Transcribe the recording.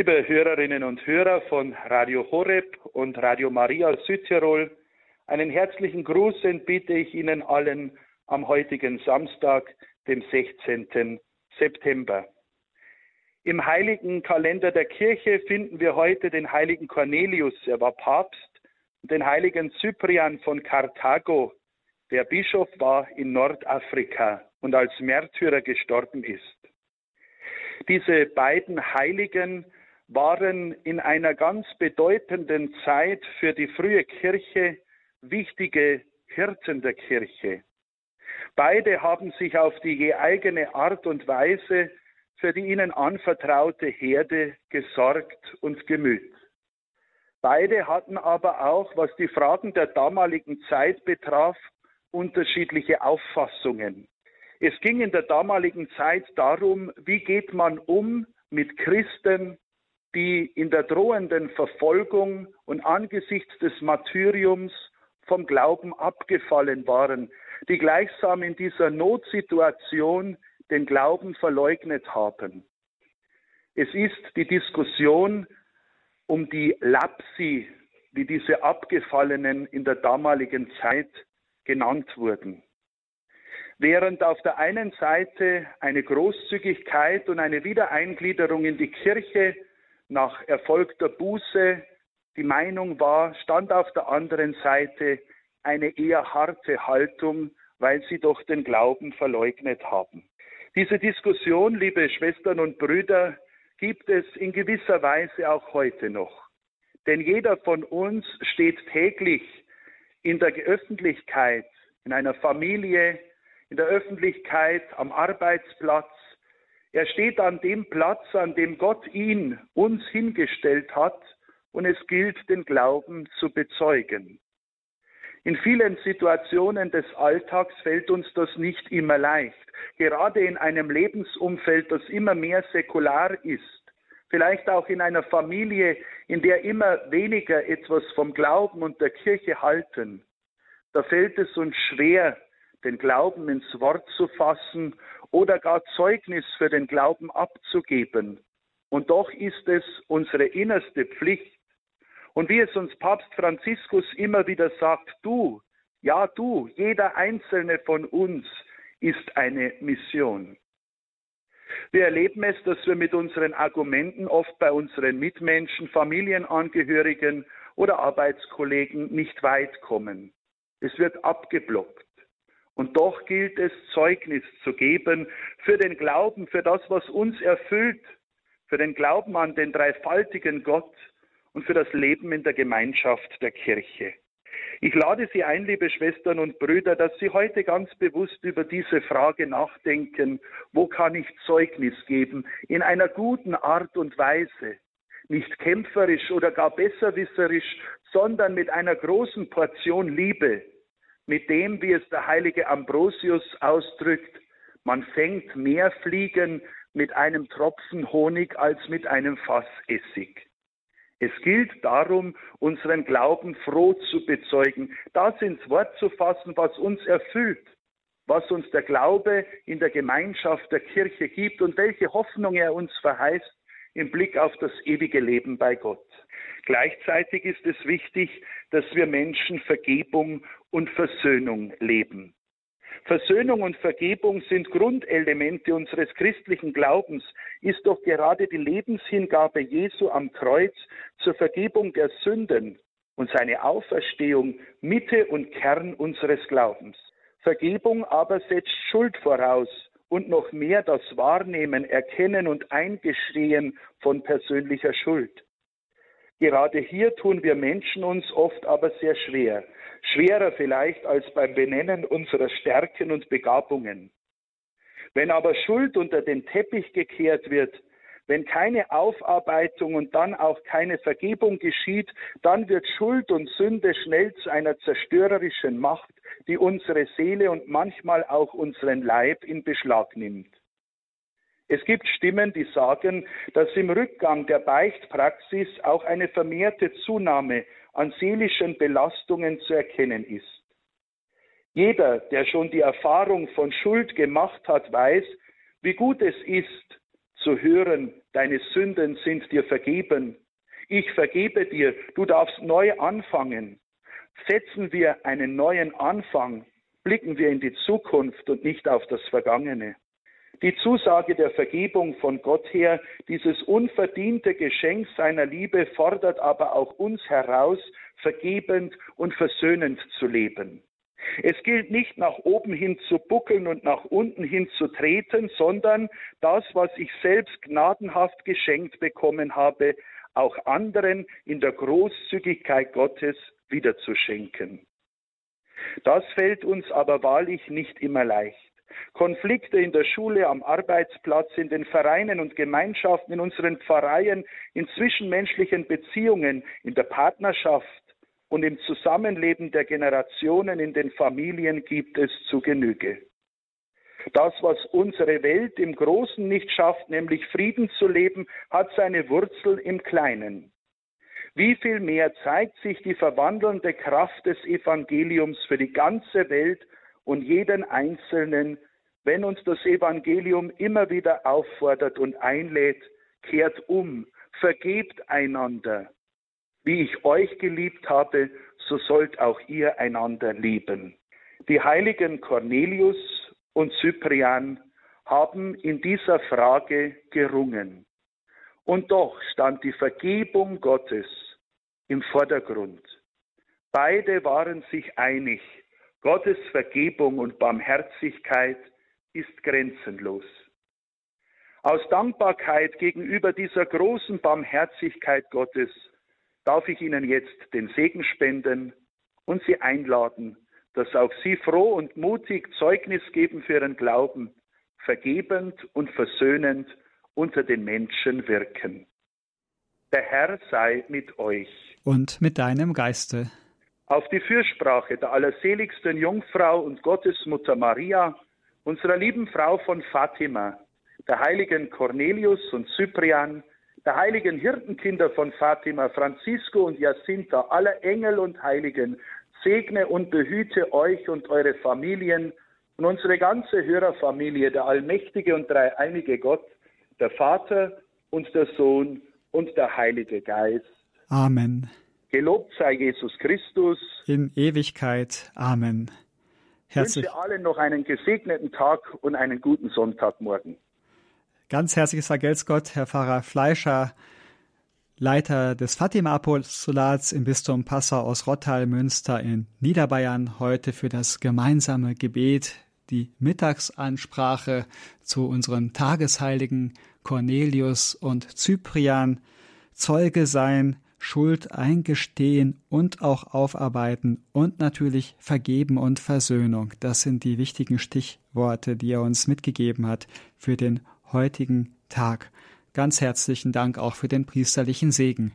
Liebe Hörerinnen und Hörer von Radio Horeb und Radio Maria Südtirol, einen herzlichen Gruß entbiete ich Ihnen allen am heutigen Samstag, dem 16. September. Im heiligen Kalender der Kirche finden wir heute den heiligen Cornelius, er war Papst, und den heiligen Cyprian von Karthago, der Bischof war in Nordafrika und als Märtyrer gestorben ist. Diese beiden Heiligen waren in einer ganz bedeutenden Zeit für die frühe Kirche wichtige Hirten der Kirche. Beide haben sich auf die je eigene Art und Weise für die ihnen anvertraute Herde gesorgt und gemüht. Beide hatten aber auch, was die Fragen der damaligen Zeit betraf, unterschiedliche Auffassungen. Es ging in der damaligen Zeit darum, wie geht man um mit Christen, die in der drohenden Verfolgung und angesichts des Martyriums vom Glauben abgefallen waren, die gleichsam in dieser Notsituation den Glauben verleugnet haben. Es ist die Diskussion um die Lapsi, wie diese Abgefallenen in der damaligen Zeit genannt wurden. Während auf der einen Seite eine Großzügigkeit und eine Wiedereingliederung in die Kirche nach erfolgter Buße die Meinung war, stand auf der anderen Seite eine eher harte Haltung, weil sie doch den Glauben verleugnet haben. Diese Diskussion, liebe Schwestern und Brüder, gibt es in gewisser Weise auch heute noch. Denn jeder von uns steht täglich in der Öffentlichkeit, in einer Familie, in der Öffentlichkeit, am Arbeitsplatz. Er steht an dem Platz, an dem Gott ihn uns hingestellt hat, und es gilt, den Glauben zu bezeugen. In vielen Situationen des Alltags fällt uns das nicht immer leicht, gerade in einem Lebensumfeld, das immer mehr säkular ist, vielleicht auch in einer Familie, in der immer weniger etwas vom Glauben und der Kirche halten. Da fällt es uns schwer, den Glauben ins Wort zu fassen oder gar Zeugnis für den Glauben abzugeben. Und doch ist es unsere innerste Pflicht, und wie es uns Papst Franziskus immer wieder sagt, du, ja du, jeder einzelne von uns ist eine Mission. Wir erleben es, dass wir mit unseren Argumenten oft bei unseren Mitmenschen, Familienangehörigen oder Arbeitskollegen nicht weit kommen. Es wird abgeblockt. Und doch gilt es, Zeugnis zu geben für den Glauben, für das, was uns erfüllt, für den Glauben an den dreifaltigen Gott, und für das Leben in der Gemeinschaft der Kirche. Ich lade Sie ein, liebe Schwestern und Brüder, dass Sie heute ganz bewusst über diese Frage nachdenken, wo kann ich Zeugnis geben, in einer guten Art und Weise, nicht kämpferisch oder gar besserwisserisch, sondern mit einer großen Portion Liebe, mit dem, wie es der heilige Ambrosius ausdrückt, man fängt mehr Fliegen mit einem Tropfen Honig als mit einem Fass Essig. Es gilt darum, unseren Glauben froh zu bezeugen, das ins Wort zu fassen, was uns erfüllt, was uns der Glaube in der Gemeinschaft der Kirche gibt und welche Hoffnung er uns verheißt im Blick auf das ewige Leben bei Gott. Gleichzeitig ist es wichtig, dass wir Menschen Vergebung und Versöhnung leben. Versöhnung und Vergebung sind Grundelemente unseres christlichen Glaubens, ist doch gerade die Lebenshingabe Jesu am Kreuz zur Vergebung der Sünden und seine Auferstehung Mitte und Kern unseres Glaubens. Vergebung aber setzt Schuld voraus und noch mehr das Wahrnehmen, Erkennen und Eingestehen von persönlicher Schuld. Gerade hier tun wir Menschen uns oft aber sehr schwer schwerer vielleicht als beim Benennen unserer Stärken und Begabungen. Wenn aber Schuld unter den Teppich gekehrt wird, wenn keine Aufarbeitung und dann auch keine Vergebung geschieht, dann wird Schuld und Sünde schnell zu einer zerstörerischen Macht, die unsere Seele und manchmal auch unseren Leib in Beschlag nimmt. Es gibt Stimmen, die sagen, dass im Rückgang der Beichtpraxis auch eine vermehrte Zunahme an seelischen Belastungen zu erkennen ist. Jeder, der schon die Erfahrung von Schuld gemacht hat, weiß, wie gut es ist, zu hören, deine Sünden sind dir vergeben. Ich vergebe dir, du darfst neu anfangen. Setzen wir einen neuen Anfang, blicken wir in die Zukunft und nicht auf das Vergangene. Die Zusage der Vergebung von Gott her, dieses unverdiente Geschenk seiner Liebe, fordert aber auch uns heraus, vergebend und versöhnend zu leben. Es gilt nicht nach oben hin zu buckeln und nach unten hin zu treten, sondern das, was ich selbst gnadenhaft geschenkt bekommen habe, auch anderen in der Großzügigkeit Gottes wiederzuschenken. Das fällt uns aber wahrlich nicht immer leicht. Konflikte in der Schule, am Arbeitsplatz, in den Vereinen und Gemeinschaften, in unseren Pfarreien, in zwischenmenschlichen Beziehungen, in der Partnerschaft und im Zusammenleben der Generationen in den Familien gibt es zu Genüge. Das, was unsere Welt im Großen nicht schafft, nämlich Frieden zu leben, hat seine Wurzel im Kleinen. Wie viel mehr zeigt sich die verwandelnde Kraft des Evangeliums für die ganze Welt und jeden Einzelnen, wenn uns das Evangelium immer wieder auffordert und einlädt, kehrt um, vergebt einander. Wie ich euch geliebt habe, so sollt auch ihr einander lieben. Die heiligen Cornelius und Cyprian haben in dieser Frage gerungen. Und doch stand die Vergebung Gottes im Vordergrund. Beide waren sich einig, Gottes Vergebung und Barmherzigkeit ist grenzenlos. Aus Dankbarkeit gegenüber dieser großen Barmherzigkeit Gottes darf ich Ihnen jetzt den Segen spenden und Sie einladen, dass auch Sie froh und mutig Zeugnis geben für Ihren Glauben, vergebend und versöhnend unter den Menschen wirken. Der Herr sei mit euch. Und mit deinem Geiste auf die Fürsprache der allerseligsten Jungfrau und Gottesmutter Maria, unserer lieben Frau von Fatima, der heiligen Cornelius und Cyprian, der heiligen Hirtenkinder von Fatima, Francisco und Jacinta, aller Engel und Heiligen, segne und behüte euch und eure Familien und unsere ganze Hörerfamilie, der allmächtige und dreieinige Gott, der Vater und der Sohn und der Heilige Geist. Amen. Gelobt sei Jesus Christus. In Ewigkeit. Amen. Herzlich. Ich wünsche allen noch einen gesegneten Tag und einen guten Sonntagmorgen. Ganz herzliches Vergelt's Gott, Herr Pfarrer Fleischer, Leiter des Fatima-Apostolats im Bistum Passau aus Rottal-Münster in Niederbayern, heute für das gemeinsame Gebet, die Mittagsansprache zu unseren Tagesheiligen Cornelius und Cyprian, Zeuge sein, Schuld eingestehen und auch aufarbeiten und natürlich vergeben und Versöhnung. Das sind die wichtigen Stichworte, die er uns mitgegeben hat für den heutigen Tag. Ganz herzlichen Dank auch für den priesterlichen Segen.